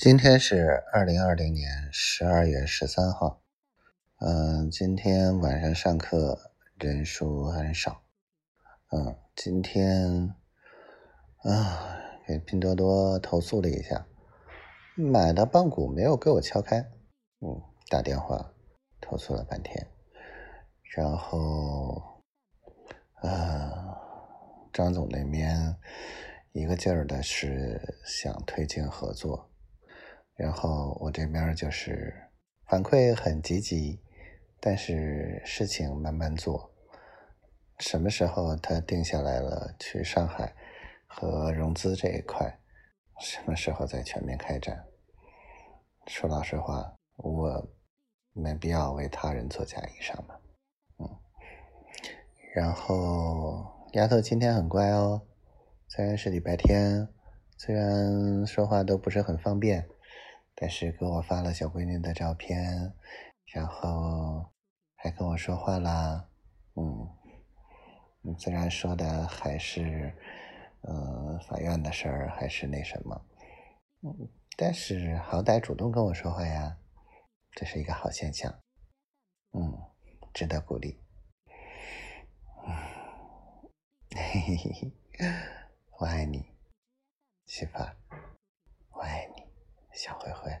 今天是二零二零年十二月十三号，嗯，今天晚上上课人数很少，嗯，今天啊给拼多多投诉了一下，买的棒骨没有给我敲开，嗯，打电话投诉了半天，然后，啊，张总那边一个劲儿的是想推进合作。然后我这边就是反馈很积极，但是事情慢慢做。什么时候他定下来了去上海和融资这一块，什么时候再全面开展？说老实话，我没必要为他人做嫁衣裳嘛。嗯。然后丫头今天很乖哦，虽然是礼拜天，虽然说话都不是很方便。但是给我发了小闺女的照片，然后还跟我说话啦，嗯，虽然说的还是，嗯，法院的事儿，还是那什么，嗯，但是好歹主动跟我说话呀，这是一个好现象，嗯，值得鼓励，嗯，嘿嘿嘿，我爱你，媳妇。小灰灰。